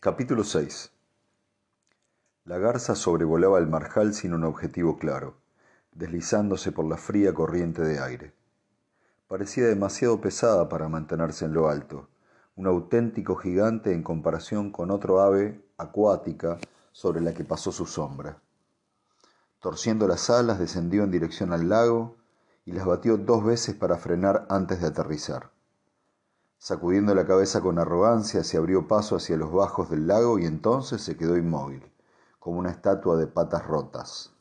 Capítulo 6 La garza sobrevolaba el marjal sin un objetivo claro, deslizándose por la fría corriente de aire. Parecía demasiado pesada para mantenerse en lo alto, un auténtico gigante en comparación con otro ave acuática sobre la que pasó su sombra. Torciendo las alas, descendió en dirección al lago y las batió dos veces para frenar antes de aterrizar. Sacudiendo la cabeza con arrogancia, se abrió paso hacia los bajos del lago y entonces se quedó inmóvil, como una estatua de patas rotas.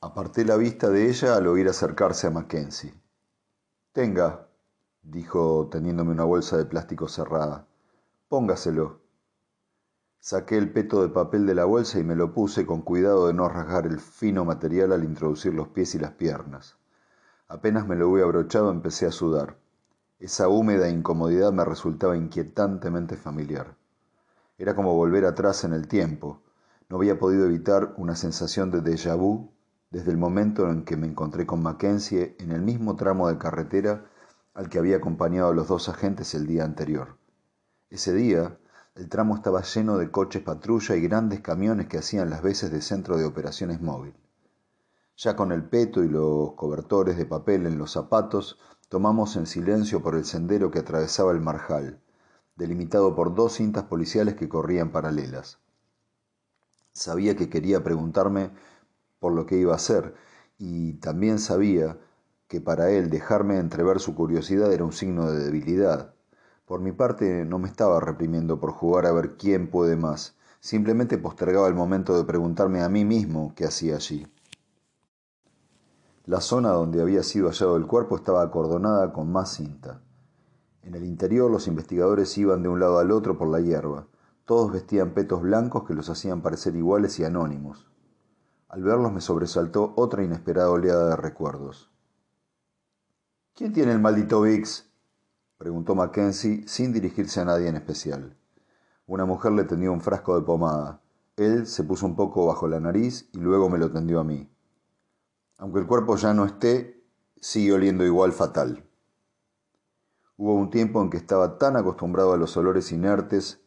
Aparté la vista de ella al oír acercarse a Mackenzie. Tenga, dijo teniéndome una bolsa de plástico cerrada. Póngaselo. Saqué el peto de papel de la bolsa y me lo puse con cuidado de no rasgar el fino material al introducir los pies y las piernas. Apenas me lo hube abrochado empecé a sudar. Esa húmeda incomodidad me resultaba inquietantemente familiar. Era como volver atrás en el tiempo. No había podido evitar una sensación de déjà vu desde el momento en que me encontré con Mackenzie en el mismo tramo de carretera al que había acompañado a los dos agentes el día anterior. Ese día, el tramo estaba lleno de coches patrulla y grandes camiones que hacían las veces de centro de operaciones móvil. Ya con el peto y los cobertores de papel en los zapatos, tomamos en silencio por el sendero que atravesaba el marjal, delimitado por dos cintas policiales que corrían paralelas. Sabía que quería preguntarme por lo que iba a hacer, y también sabía que para él dejarme entrever su curiosidad era un signo de debilidad. Por mi parte no me estaba reprimiendo por jugar a ver quién puede más, simplemente postergaba el momento de preguntarme a mí mismo qué hacía allí. La zona donde había sido hallado el cuerpo estaba acordonada con más cinta. En el interior los investigadores iban de un lado al otro por la hierba. Todos vestían petos blancos que los hacían parecer iguales y anónimos. Al verlos me sobresaltó otra inesperada oleada de recuerdos. ¿Quién tiene el maldito Vix? preguntó Mackenzie sin dirigirse a nadie en especial. Una mujer le tendió un frasco de pomada. Él se puso un poco bajo la nariz y luego me lo tendió a mí. Aunque el cuerpo ya no esté, sigue oliendo igual fatal. Hubo un tiempo en que estaba tan acostumbrado a los olores inertes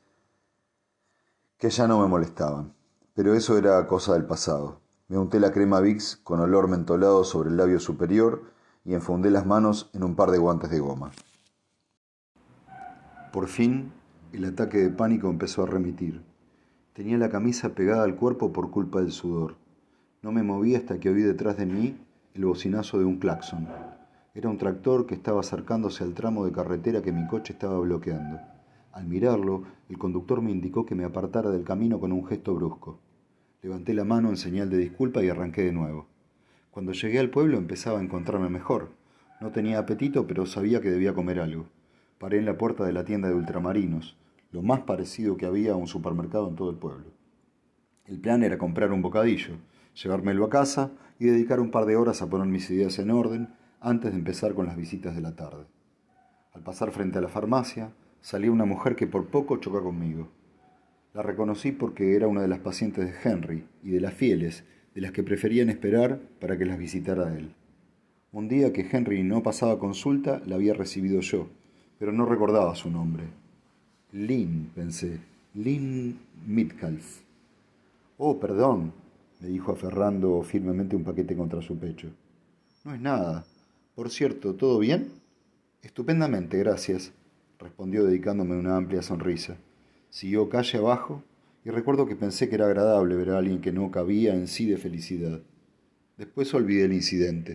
que ya no me molestaban, pero eso era cosa del pasado. Me unté la crema Vicks con olor mentolado sobre el labio superior y enfundé las manos en un par de guantes de goma. Por fin, el ataque de pánico empezó a remitir. Tenía la camisa pegada al cuerpo por culpa del sudor. No me moví hasta que oí detrás de mí el bocinazo de un claxon. Era un tractor que estaba acercándose al tramo de carretera que mi coche estaba bloqueando. Al mirarlo, el conductor me indicó que me apartara del camino con un gesto brusco. Levanté la mano en señal de disculpa y arranqué de nuevo. Cuando llegué al pueblo empezaba a encontrarme mejor. No tenía apetito, pero sabía que debía comer algo. Paré en la puerta de la tienda de ultramarinos, lo más parecido que había a un supermercado en todo el pueblo. El plan era comprar un bocadillo, llevármelo a casa y dedicar un par de horas a poner mis ideas en orden antes de empezar con las visitas de la tarde. Al pasar frente a la farmacia, salió una mujer que por poco choca conmigo. La reconocí porque era una de las pacientes de Henry y de las fieles, de las que preferían esperar para que las visitara él. Un día que Henry no pasaba consulta, la había recibido yo, pero no recordaba su nombre. Lynn, pensé. Lynn Mitcalf. Oh, perdón, me dijo aferrando firmemente un paquete contra su pecho. No es nada. Por cierto, ¿todo bien? Estupendamente, gracias, respondió dedicándome una amplia sonrisa. Siguió calle abajo y recuerdo que pensé que era agradable ver a alguien que no cabía en sí de felicidad. Después olvidé el incidente.